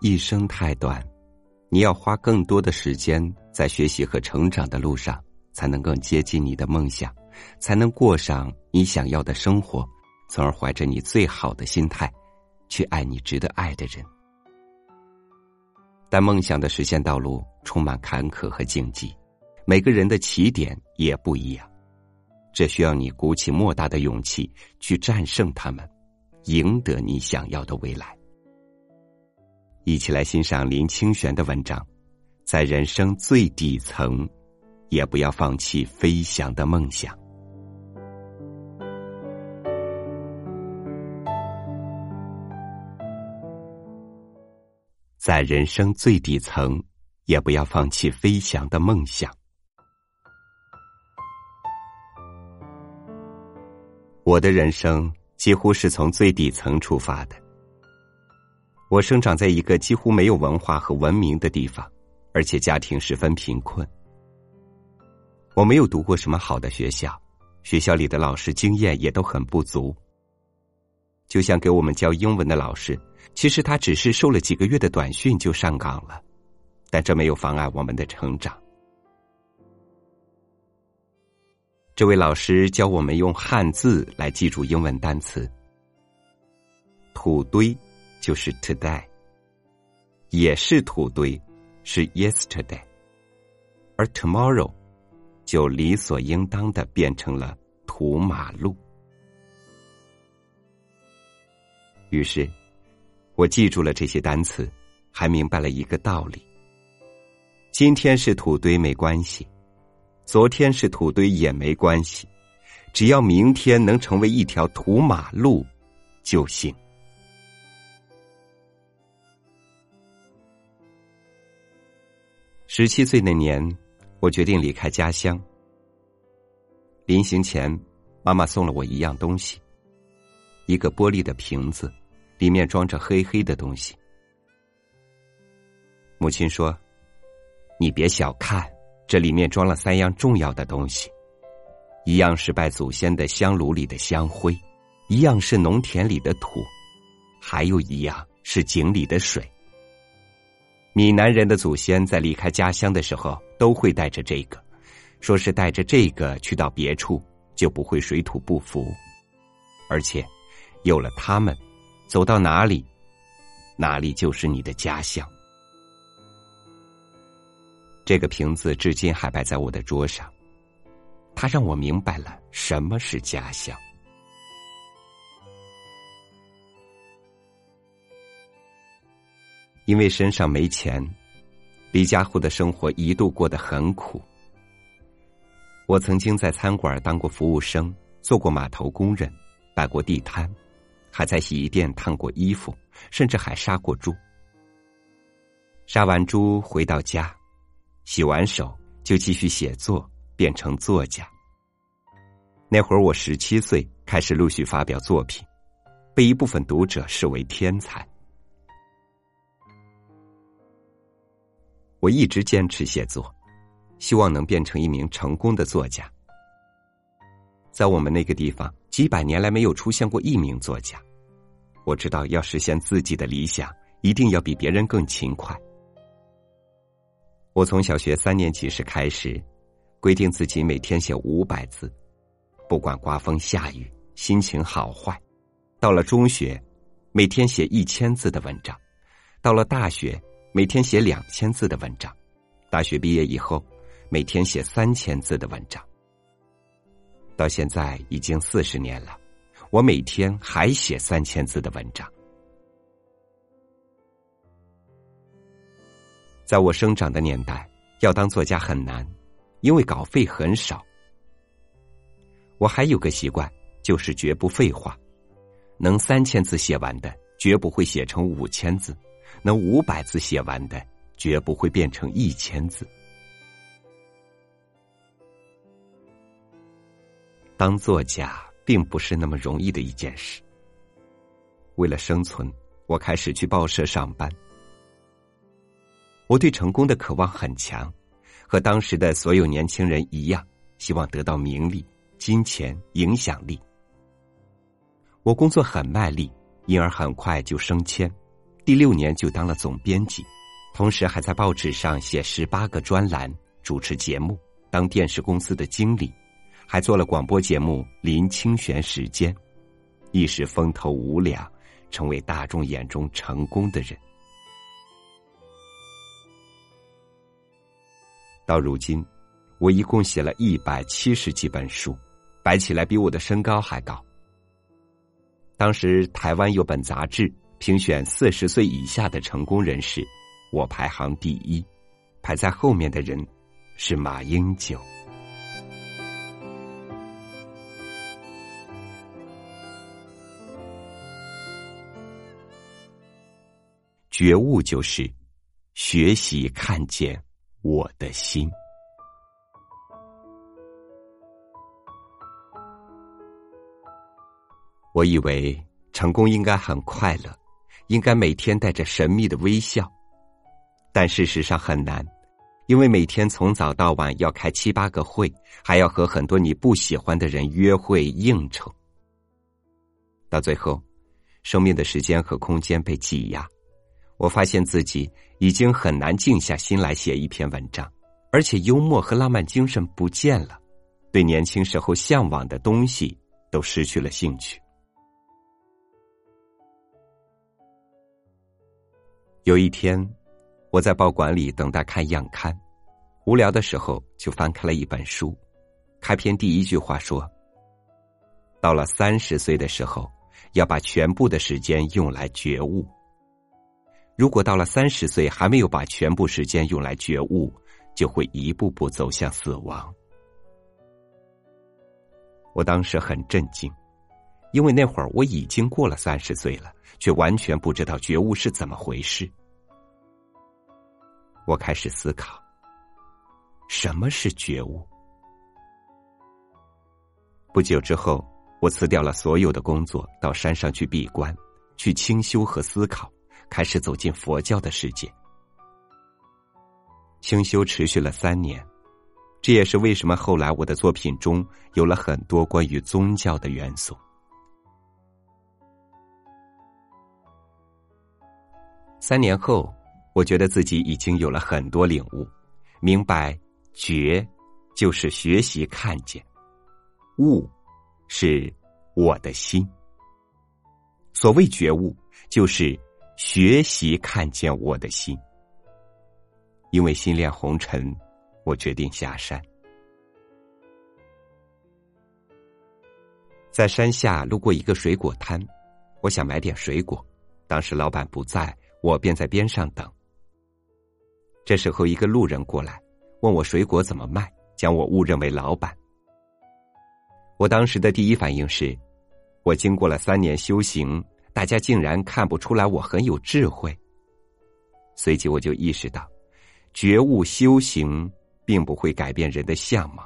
一生太短，你要花更多的时间在学习和成长的路上，才能更接近你的梦想，才能过上你想要的生活，从而怀着你最好的心态，去爱你值得爱的人。但梦想的实现道路充满坎坷和荆棘，每个人的起点也不一样，这需要你鼓起莫大的勇气去战胜他们，赢得你想要的未来。一起来欣赏林清玄的文章，在人生最底层，也不要放弃飞翔的梦想。在人生最底层，也不要放弃飞翔的梦想。我的人生几乎是从最底层出发的。我生长在一个几乎没有文化和文明的地方，而且家庭十分贫困。我没有读过什么好的学校，学校里的老师经验也都很不足。就像给我们教英文的老师，其实他只是受了几个月的短训就上岗了，但这没有妨碍我们的成长。这位老师教我们用汉字来记住英文单词，土堆。就是 today，也是土堆，是 yesterday，而 tomorrow 就理所应当的变成了土马路。于是，我记住了这些单词，还明白了一个道理：今天是土堆没关系，昨天是土堆也没关系，只要明天能成为一条土马路就行。十七岁那年，我决定离开家乡。临行前，妈妈送了我一样东西，一个玻璃的瓶子，里面装着黑黑的东西。母亲说：“你别小看，这里面装了三样重要的东西，一样是拜祖先的香炉里的香灰，一样是农田里的土，还有一样是井里的水。”闽南人的祖先在离开家乡的时候都会带着这个，说是带着这个去到别处就不会水土不服，而且有了他们，走到哪里，哪里就是你的家乡。这个瓶子至今还摆在我的桌上，它让我明白了什么是家乡。因为身上没钱，李家户的生活一度过得很苦。我曾经在餐馆当过服务生，做过码头工人，摆过地摊，还在洗衣店烫过衣服，甚至还杀过猪。杀完猪回到家，洗完手就继续写作，变成作家。那会儿我十七岁，开始陆续发表作品，被一部分读者视为天才。我一直坚持写作，希望能变成一名成功的作家。在我们那个地方，几百年来没有出现过一名作家。我知道，要实现自己的理想，一定要比别人更勤快。我从小学三年级时开始，规定自己每天写五百字，不管刮风下雨，心情好坏。到了中学，每天写一千字的文章；到了大学。每天写两千字的文章，大学毕业以后，每天写三千字的文章。到现在已经四十年了，我每天还写三千字的文章。在我生长的年代，要当作家很难，因为稿费很少。我还有个习惯，就是绝不废话，能三千字写完的，绝不会写成五千字。能五百字写完的，绝不会变成一千字。当作家并不是那么容易的一件事。为了生存，我开始去报社上班。我对成功的渴望很强，和当时的所有年轻人一样，希望得到名利、金钱、影响力。我工作很卖力，因而很快就升迁，第六年就当了总编辑，同时还在报纸上写十八个专栏，主持节目，当电视公司的经理，还做了广播节目《林清玄时间》，一时风头无两，成为大众眼中成功的人。到如今，我一共写了一百七十几本书，摆起来比我的身高还高。当时台湾有本杂志评选四十岁以下的成功人士，我排行第一，排在后面的人是马英九。觉悟就是学习看见我的心。我以为成功应该很快乐，应该每天带着神秘的微笑，但事实上很难，因为每天从早到晚要开七八个会，还要和很多你不喜欢的人约会应酬，到最后，生命的时间和空间被挤压，我发现自己已经很难静下心来写一篇文章，而且幽默和浪漫精神不见了，对年轻时候向往的东西都失去了兴趣。有一天，我在报馆里等待看样刊，无聊的时候就翻开了一本书。开篇第一句话说：“到了三十岁的时候，要把全部的时间用来觉悟。如果到了三十岁还没有把全部时间用来觉悟，就会一步步走向死亡。”我当时很震惊，因为那会儿我已经过了三十岁了，却完全不知道觉悟是怎么回事。我开始思考，什么是觉悟？不久之后，我辞掉了所有的工作，到山上去闭关，去清修和思考，开始走进佛教的世界。清修持续了三年，这也是为什么后来我的作品中有了很多关于宗教的元素。三年后。我觉得自己已经有了很多领悟，明白觉就是学习看见，悟是我的心。所谓觉悟，就是学习看见我的心。因为心恋红尘，我决定下山。在山下路过一个水果摊，我想买点水果，当时老板不在，我便在边上等。这时候，一个路人过来，问我水果怎么卖，将我误认为老板。我当时的第一反应是，我经过了三年修行，大家竟然看不出来我很有智慧。随即我就意识到，觉悟修行并不会改变人的相貌，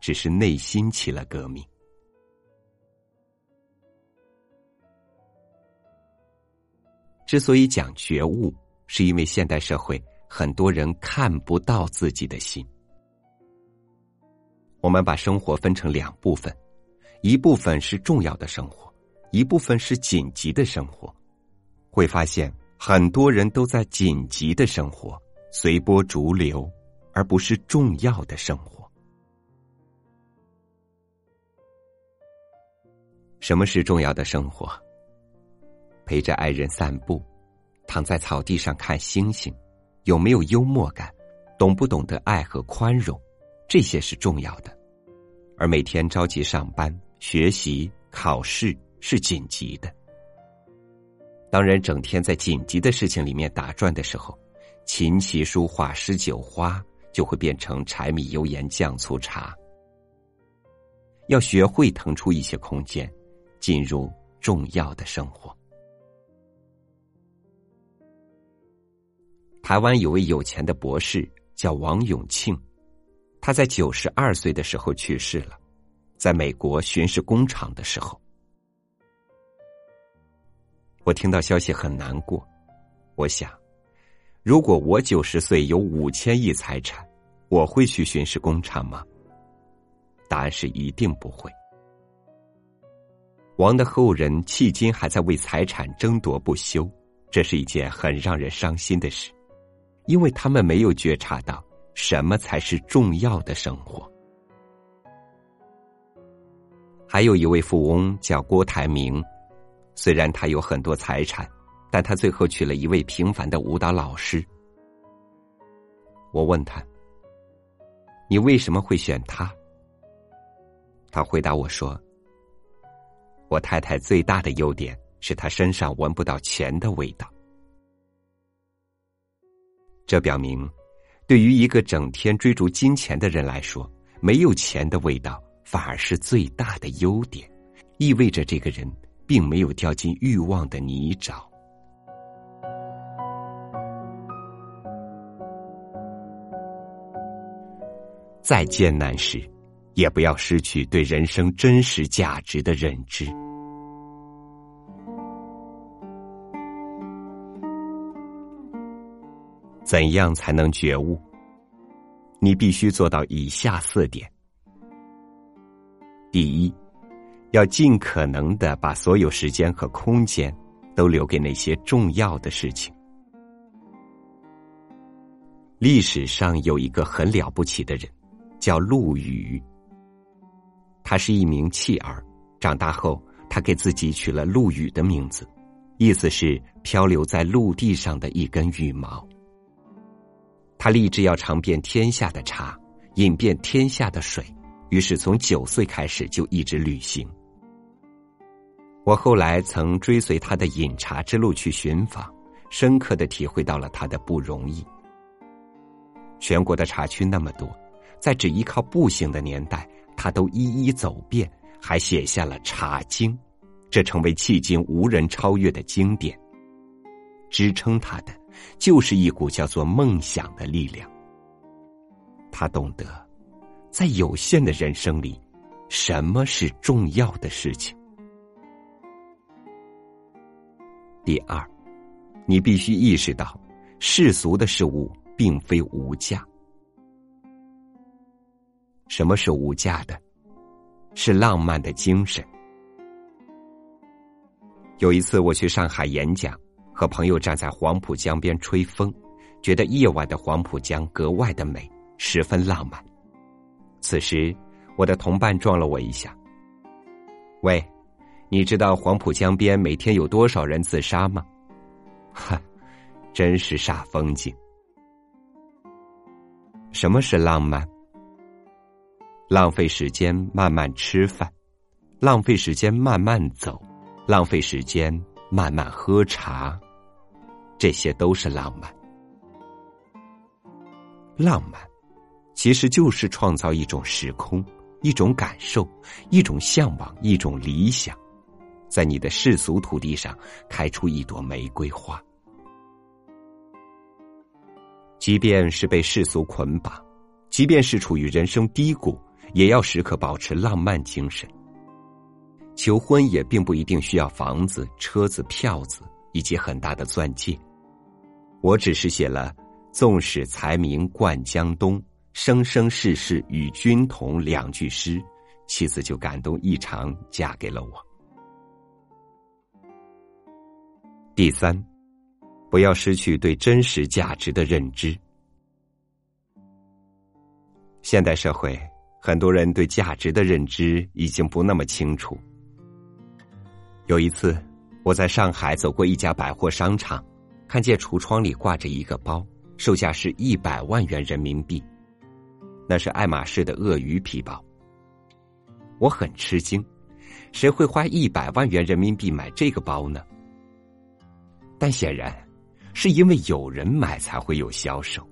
只是内心起了革命。之所以讲觉悟，是因为现代社会。很多人看不到自己的心。我们把生活分成两部分，一部分是重要的生活，一部分是紧急的生活。会发现很多人都在紧急的生活，随波逐流，而不是重要的生活。什么是重要的生活？陪着爱人散步，躺在草地上看星星。有没有幽默感，懂不懂得爱和宽容，这些是重要的。而每天着急上班、学习、考试是紧急的。当人整天在紧急的事情里面打转的时候，琴棋书画诗酒花就会变成柴米油盐酱醋茶。要学会腾出一些空间，进入重要的生活。台湾有位有钱的博士叫王永庆，他在九十二岁的时候去世了，在美国巡视工厂的时候，我听到消息很难过。我想，如果我九十岁有五千亿财产，我会去巡视工厂吗？答案是一定不会。王的后人迄今还在为财产争夺不休，这是一件很让人伤心的事，因为他们没有觉察到什么才是重要的生活。还有一位富翁叫郭台铭，虽然他有很多财产，但他最后娶了一位平凡的舞蹈老师。我问他：“你为什么会选他？”他回答我说：“我太太最大的优点是她身上闻不到钱的味道。”这表明，对于一个整天追逐金钱的人来说，没有钱的味道反而是最大的优点，意味着这个人并没有掉进欲望的泥沼。再艰难时。也不要失去对人生真实价值的认知。怎样才能觉悟？你必须做到以下四点：第一，要尽可能的把所有时间和空间都留给那些重要的事情。历史上有一个很了不起的人，叫陆羽。他是一名弃儿，长大后，他给自己取了陆羽的名字，意思是漂流在陆地上的一根羽毛。他立志要尝遍天下的茶，饮遍天下的水，于是从九岁开始就一直旅行。我后来曾追随他的饮茶之路去寻访，深刻的体会到了他的不容易。全国的茶区那么多，在只依靠步行的年代。他都一一走遍，还写下了《茶经》，这成为迄今无人超越的经典。支撑他的，就是一股叫做梦想的力量。他懂得，在有限的人生里，什么是重要的事情。第二，你必须意识到，世俗的事物并非无价。什么是无价的？是浪漫的精神。有一次我去上海演讲，和朋友站在黄浦江边吹风，觉得夜晚的黄浦江格外的美，十分浪漫。此时，我的同伴撞了我一下。喂，你知道黄浦江边每天有多少人自杀吗？哈，真是煞风景。什么是浪漫？浪费时间慢慢吃饭，浪费时间慢慢走，浪费时间慢慢喝茶，这些都是浪漫。浪漫，其实就是创造一种时空、一种感受、一种向往、一种理想，在你的世俗土地上开出一朵玫瑰花。即便是被世俗捆绑，即便是处于人生低谷。也要时刻保持浪漫精神。求婚也并不一定需要房子、车子、票子以及很大的钻戒。我只是写了“纵使才名冠江东，生生世世与君同”两句诗，妻子就感动异常，嫁给了我。第三，不要失去对真实价值的认知。现代社会。很多人对价值的认知已经不那么清楚。有一次，我在上海走过一家百货商场，看见橱窗里挂着一个包，售价是一百万元人民币，那是爱马仕的鳄鱼皮包。我很吃惊，谁会花一百万元人民币买这个包呢？但显然，是因为有人买才会有销售。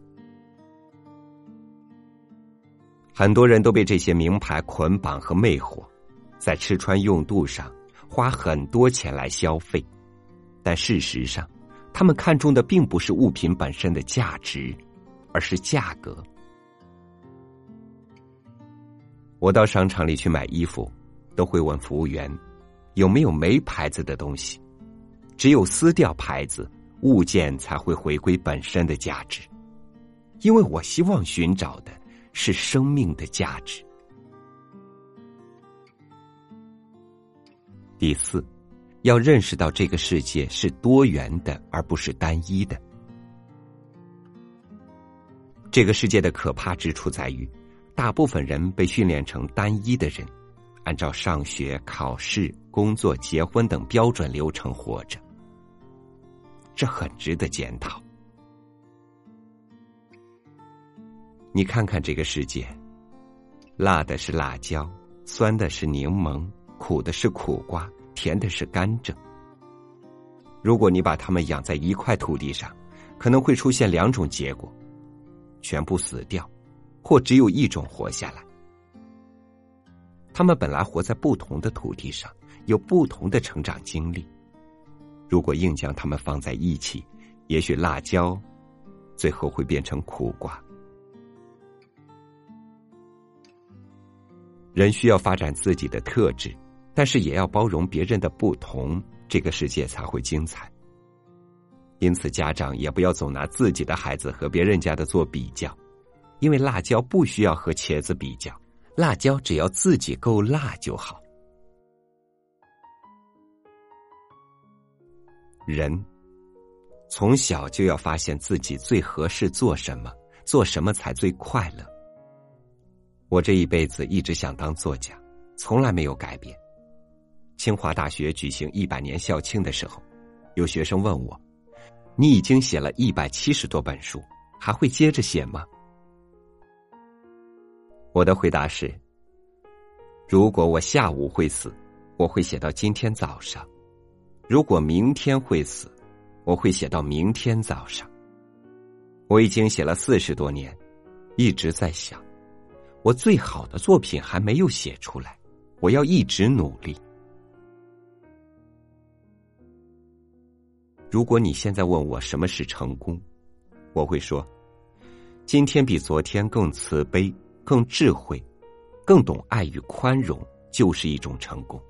很多人都被这些名牌捆绑和魅惑，在吃穿用度上花很多钱来消费，但事实上，他们看重的并不是物品本身的价值，而是价格。我到商场里去买衣服，都会问服务员有没有没牌子的东西，只有撕掉牌子，物件才会回归本身的价值，因为我希望寻找的。是生命的价值。第四，要认识到这个世界是多元的，而不是单一的。这个世界的可怕之处在于，大部分人被训练成单一的人，按照上学、考试、工作、结婚等标准流程活着，这很值得检讨。你看看这个世界，辣的是辣椒，酸的是柠檬，苦的是苦瓜，甜的是甘蔗。如果你把它们养在一块土地上，可能会出现两种结果。全部死掉，或只有一种活下来。他们本来活在不同的土地上，有不同的成长经历。如果硬将它们放在一起，也许辣椒最后会变成苦瓜。人需要发展自己的特质，但是也要包容别人的不同，这个世界才会精彩。因此，家长也不要总拿自己的孩子和别人家的做比较，因为辣椒不需要和茄子比较，辣椒只要自己够辣就好。人从小就要发现自己最合适做什么，做什么才最快乐。我这一辈子一直想当作家，从来没有改变。清华大学举行一百年校庆的时候，有学生问我。你已经写了一百七十多本书，还会接着写吗？我的回答是：如果我下午会死，我会写到今天早上；如果明天会死，我会写到明天早上。我已经写了四十多年，一直在想，我最好的作品还没有写出来，我要一直努力。如果你现在问我什么是成功，我会说：今天比昨天更慈悲、更智慧、更懂爱与宽容，就是一种成功。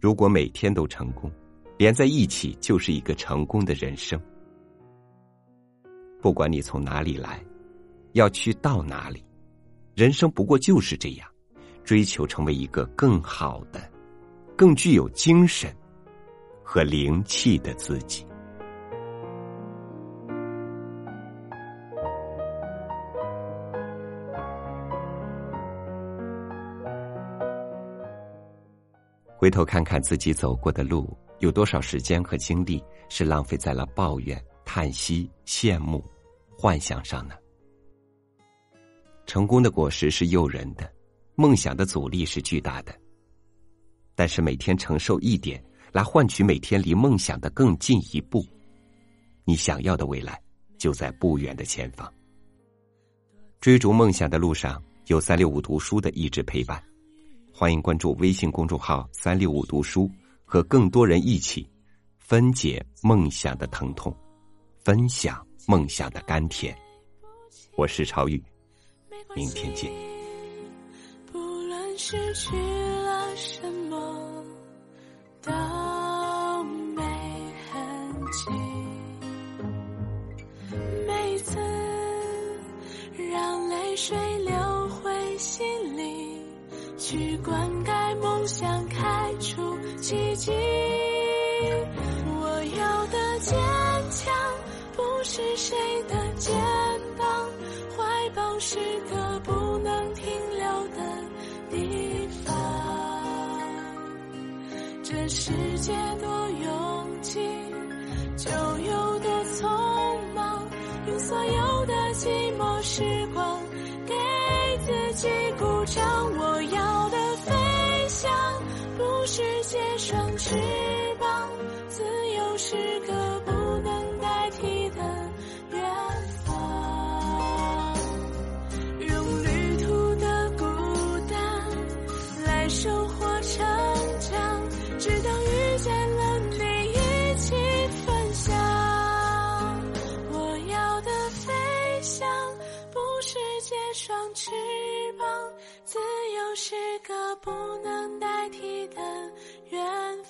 如果每天都成功，连在一起就是一个成功的人生。不管你从哪里来，要去到哪里，人生不过就是这样，追求成为一个更好的、更具有精神。和灵气的自己。回头看看自己走过的路，有多少时间和精力是浪费在了抱怨、叹息、羡慕、幻想上呢？成功的果实是诱人的，梦想的阻力是巨大的。但是每天承受一点。来换取每天离梦想的更进一步，你想要的未来就在不远的前方。追逐梦想的路上，有三六五读书的一直陪伴。欢迎关注微信公众号“三六五读书”，和更多人一起分解梦想的疼痛，分享梦想的甘甜。我是超宇，明天见。不论失去了什么，都没痕迹每次让泪水去灌溉梦想，开出奇迹。我要的坚强，不是谁的肩膀，怀抱是个不能停留的地方。这世界多拥挤。就有多匆忙，用所有的寂寞时光不能代替的远方